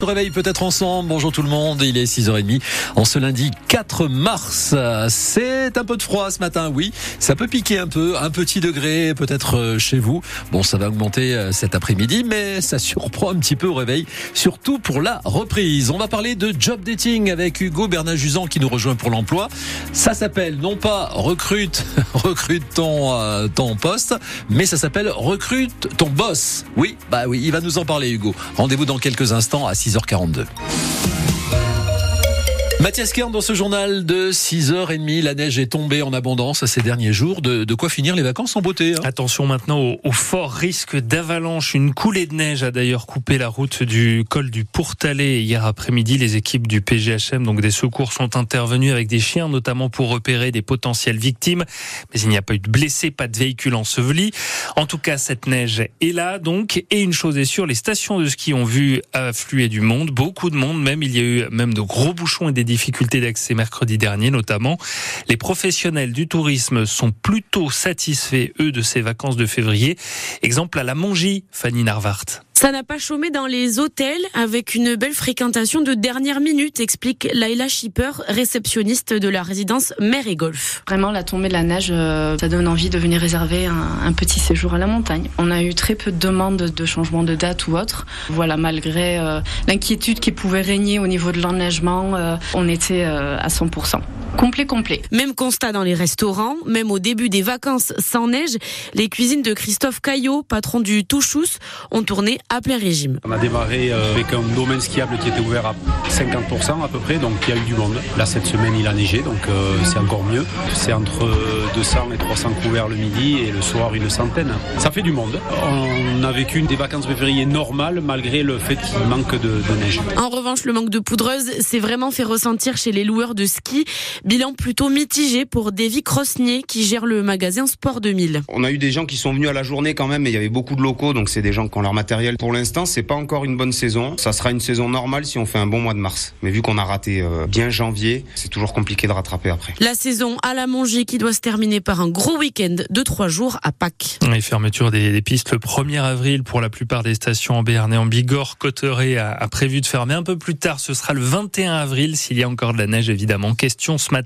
Se réveille peut-être ensemble. Bonjour tout le monde. Il est 6h30 en ce lundi 4 mars. C'est un peu de froid ce matin, oui. Ça peut piquer un peu, un petit degré peut-être euh, chez vous. Bon, ça va augmenter euh, cet après-midi, mais ça surprend un petit peu au réveil, surtout pour la reprise. On va parler de job dating avec Hugo Bernard-Juzan qui nous rejoint pour l'emploi. Ça s'appelle non pas recrute, recrute ton, euh, ton poste, mais ça s'appelle recrute ton boss. Oui, bah oui, il va nous en parler Hugo. Rendez-vous dans quelques instants à 6 6h42. Mathias Kern dans ce journal de 6h30. La neige est tombée en abondance ces derniers jours. De, quoi finir les vacances en beauté. Hein. Attention maintenant au, au, fort risque d'avalanche. Une coulée de neige a d'ailleurs coupé la route du col du Pourtalais. Hier après-midi, les équipes du PGHM, donc des secours, sont intervenues avec des chiens, notamment pour repérer des potentielles victimes. Mais il n'y a pas eu de blessés, pas de véhicules ensevelis. En tout cas, cette neige est là donc. Et une chose est sûre, les stations de ski ont vu affluer du monde, beaucoup de monde même. Il y a eu même de gros bouchons et des difficultés d'accès mercredi dernier notamment. Les professionnels du tourisme sont plutôt satisfaits, eux, de ces vacances de février. Exemple à la Mongie, Fanny Narvart. Ça n'a pas chômé dans les hôtels avec une belle fréquentation de dernière minute, explique Laila Schipper, réceptionniste de la résidence Mer et Golf. Vraiment, la tombée de la neige, euh, ça donne envie de venir réserver un, petit séjour à la montagne. On a eu très peu de demandes de changement de date ou autre. Voilà, malgré euh, l'inquiétude qui pouvait régner au niveau de l'enneigement, euh, on était à 100%. Complet, complet. Même constat dans les restaurants, même au début des vacances sans neige, les cuisines de Christophe Caillot, patron du Touchous, ont tourné à plein régime. On a démarré avec un domaine skiable qui était ouvert à 50% à peu près, donc il y a eu du monde. Là, cette semaine, il a neigé, donc euh, c'est encore mieux. C'est entre 200 et 300 couverts le midi et le soir une centaine. Ça fait du monde. On a vécu des vacances février normales malgré le fait qu'il manque de, de, neige. En revanche, le manque de poudreuse s'est vraiment fait ressentir chez les loueurs de ski. Bilan plutôt mitigé pour Davy Crosnier qui gère le magasin Sport 2000. On a eu des gens qui sont venus à la journée quand même, mais il y avait beaucoup de locaux, donc c'est des gens qui ont leur matériel. Pour l'instant, c'est pas encore une bonne saison. Ça sera une saison normale si on fait un bon mois de mars. Mais vu qu'on a raté euh, bien janvier, c'est toujours compliqué de rattraper après. La saison à la Mongie qui doit se terminer par un gros week-end de trois jours à Pâques. Les fermetures des, des, pistes le 1er avril pour la plupart des stations en Béarn et en Bigorre. Cotteret a, a, prévu de fermer un peu plus tard. Ce sera le 21 avril s'il y a encore de la neige évidemment. Question ce matin.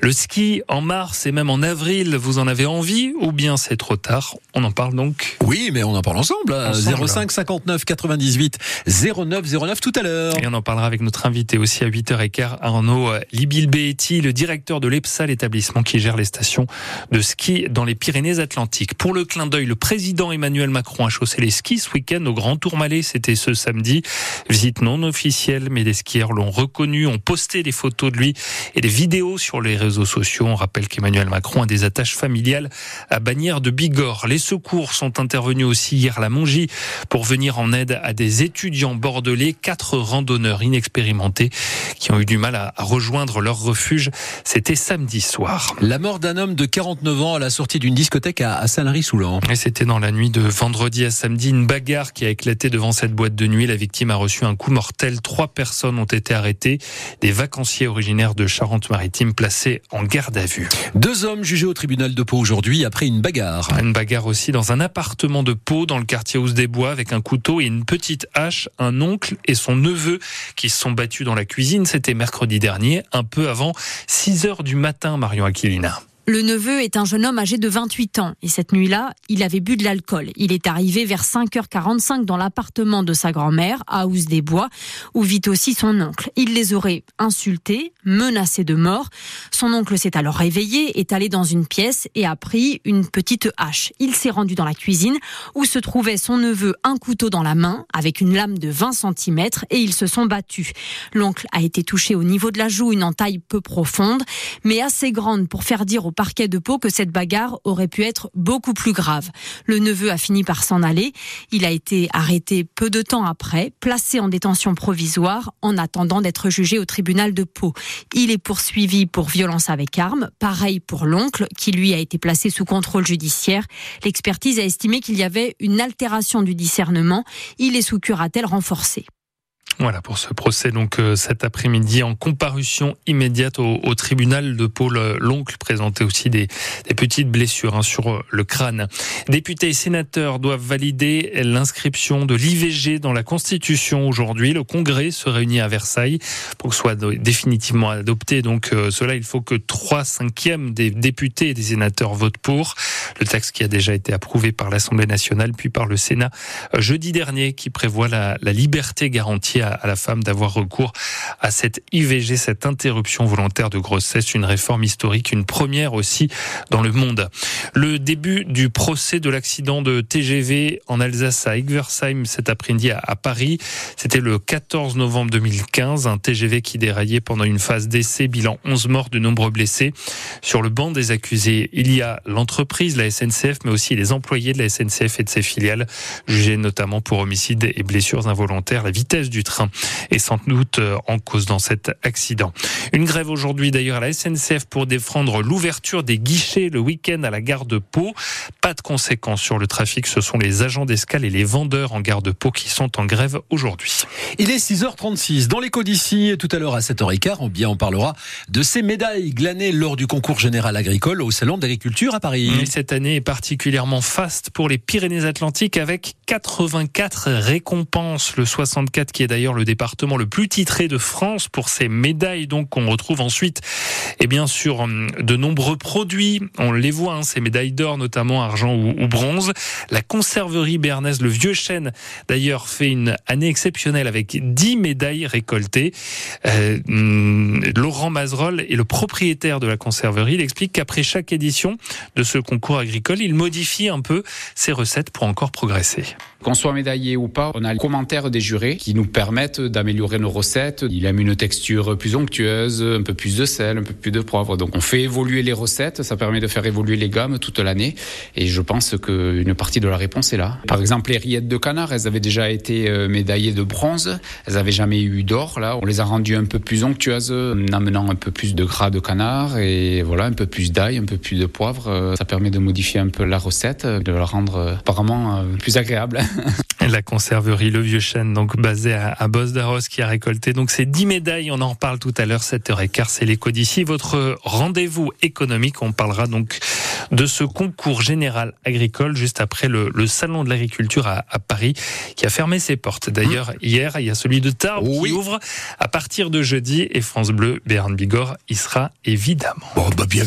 Le ski en mars et même en avril, vous en avez envie ou bien c'est trop tard? On en parle donc Oui, mais on en parle ensemble. ensemble. 05 59 98 09 09 tout à l'heure. Et on en parlera avec notre invité aussi à 8h15, Arnaud Libil-Beetti, le directeur de l'EPSA, l'établissement qui gère les stations de ski dans les Pyrénées-Atlantiques. Pour le clin d'œil, le président Emmanuel Macron a chaussé les skis ce week-end au Grand Tourmalet. C'était ce samedi. Visite non officielle, mais les skieurs l'ont reconnu, ont posté des photos de lui et des vidéos sur les réseaux sociaux. On rappelle qu'Emmanuel Macron a des attaches familiales à Bagnères de Bigorre. Les secours sont intervenus aussi hier à la Mongie pour venir en aide à des étudiants bordelais, quatre randonneurs inexpérimentés qui ont eu du mal à rejoindre leur refuge. C'était samedi soir. La mort d'un homme de 49 ans à la sortie d'une discothèque à Saint-Lary-Soulan. Et c'était dans la nuit de vendredi à samedi, une bagarre qui a éclaté devant cette boîte de nuit. La victime a reçu un coup mortel. Trois personnes ont été arrêtées. Des vacanciers originaires de Charente-Maritime placés en garde à vue. Deux hommes jugés au tribunal de Pau aujourd'hui après une bagarre. Une bagarre aussi dans un appartement de Pau dans le quartier Housse des Bois avec un couteau et une petite hache. Un oncle et son neveu qui se sont battus dans la cuisine. C'était mercredi dernier, un peu avant 6 heures du matin, Marion Aquilina. Le neveu est un jeune homme âgé de 28 ans et cette nuit-là, il avait bu de l'alcool. Il est arrivé vers 5h45 dans l'appartement de sa grand-mère à Housse des Bois où vit aussi son oncle. Il les aurait insultés, menacés de mort. Son oncle s'est alors réveillé, est allé dans une pièce et a pris une petite hache. Il s'est rendu dans la cuisine où se trouvait son neveu un couteau dans la main avec une lame de 20 cm et ils se sont battus. L'oncle a été touché au niveau de la joue, une entaille peu profonde mais assez grande pour faire dire au parquet de Pau que cette bagarre aurait pu être beaucoup plus grave. Le neveu a fini par s'en aller. Il a été arrêté peu de temps après, placé en détention provisoire en attendant d'être jugé au tribunal de Pau. Il est poursuivi pour violence avec arme. Pareil pour l'oncle qui lui a été placé sous contrôle judiciaire. L'expertise a estimé qu'il y avait une altération du discernement. Il est sous curatelle renforcée. Voilà pour ce procès donc euh, cet après-midi en comparution immédiate au, tribunal de Paul euh, L'oncle présentait aussi des, petites blessures hein, sur euh, le crâne. Députés et sénateurs doivent valider l'inscription de l'IVG dans la Constitution aujourd'hui. Le Congrès se réunit à Versailles pour que ce soit définitivement adopté. Donc cela, il faut que trois cinquièmes des députés et des sénateurs votent pour. Le texte qui a déjà été approuvé par l'Assemblée nationale puis par le Sénat jeudi dernier qui prévoit la, la liberté garantie la femme d'avoir recours à cette IVG, cette interruption volontaire de grossesse, une réforme historique, une première aussi dans le monde. Le début du procès de l'accident de TGV en Alsace à Egversheim cet après-midi à Paris. C'était le 14 novembre 2015, un TGV qui déraillait pendant une phase d'essai, bilan 11 morts, de nombreux blessés. Sur le banc des accusés, il y a l'entreprise, la SNCF, mais aussi les employés de la SNCF et de ses filiales, jugés notamment pour homicide et blessures involontaires. La vitesse du train et sans doute euh, en cause dans cet accident. Une grève aujourd'hui d'ailleurs à la SNCF pour défendre l'ouverture des guichets le week-end à la gare de Pau. Pas de conséquences sur le trafic, ce sont les agents d'escale et les vendeurs en gare de Pau qui sont en grève aujourd'hui. Il est 6h36 dans l'écho d'ici, tout à l'heure à 7h15, on bien on parlera de ces médailles glanées lors du concours général agricole au salon d'agriculture à Paris. Et cette année est particulièrement faste pour les Pyrénées-Atlantiques avec 84 récompenses, le 64 qui est d'ailleurs le département le plus titré de France pour ses médailles, donc qu'on retrouve ensuite, et bien sûr, hum, de nombreux produits. On les voit, hein, ces médailles d'or, notamment argent ou, bronze. La conserverie bernaise, le Vieux Chêne, d'ailleurs, fait une année exceptionnelle avec 10 médailles récoltées. Euh, hum, Laurent Mazerolle est le propriétaire de la conserverie. Il explique qu'après chaque édition de ce concours agricole, il modifie un peu ses recettes pour encore progresser. Qu'on soit médaillé ou pas, on a le commentaire des jurés qui nous d'améliorer nos recettes. Il aime une texture plus onctueuse, un peu plus de sel, un peu plus de poivre. Donc on fait évoluer les recettes, ça permet de faire évoluer les gammes toute l'année. Et je pense qu'une partie de la réponse est là. Par exemple, les rillettes de canard, elles avaient déjà été euh, médaillées de bronze. Elles n'avaient jamais eu d'or. Là, on les a rendues un peu plus onctueuses, en amenant un peu plus de gras de canard et voilà, un peu plus d'ail, un peu plus de poivre. Euh, ça permet de modifier un peu la recette, de la rendre euh, apparemment plus agréable. La conserverie Le Vieux Chêne, donc basée à, à Bos d'Arros, qui a récolté donc ces 10 médailles. On en reparle tout à l'heure, 7h15, c'est l'écho d'ici. Votre rendez-vous économique, on parlera donc de ce concours général agricole juste après le, le salon de l'agriculture à, à, Paris, qui a fermé ses portes. D'ailleurs, hier, il y a celui de Tarbes oui. qui ouvre à partir de jeudi et France Bleu, Béarn Bigorre y sera évidemment. Bon, bah bien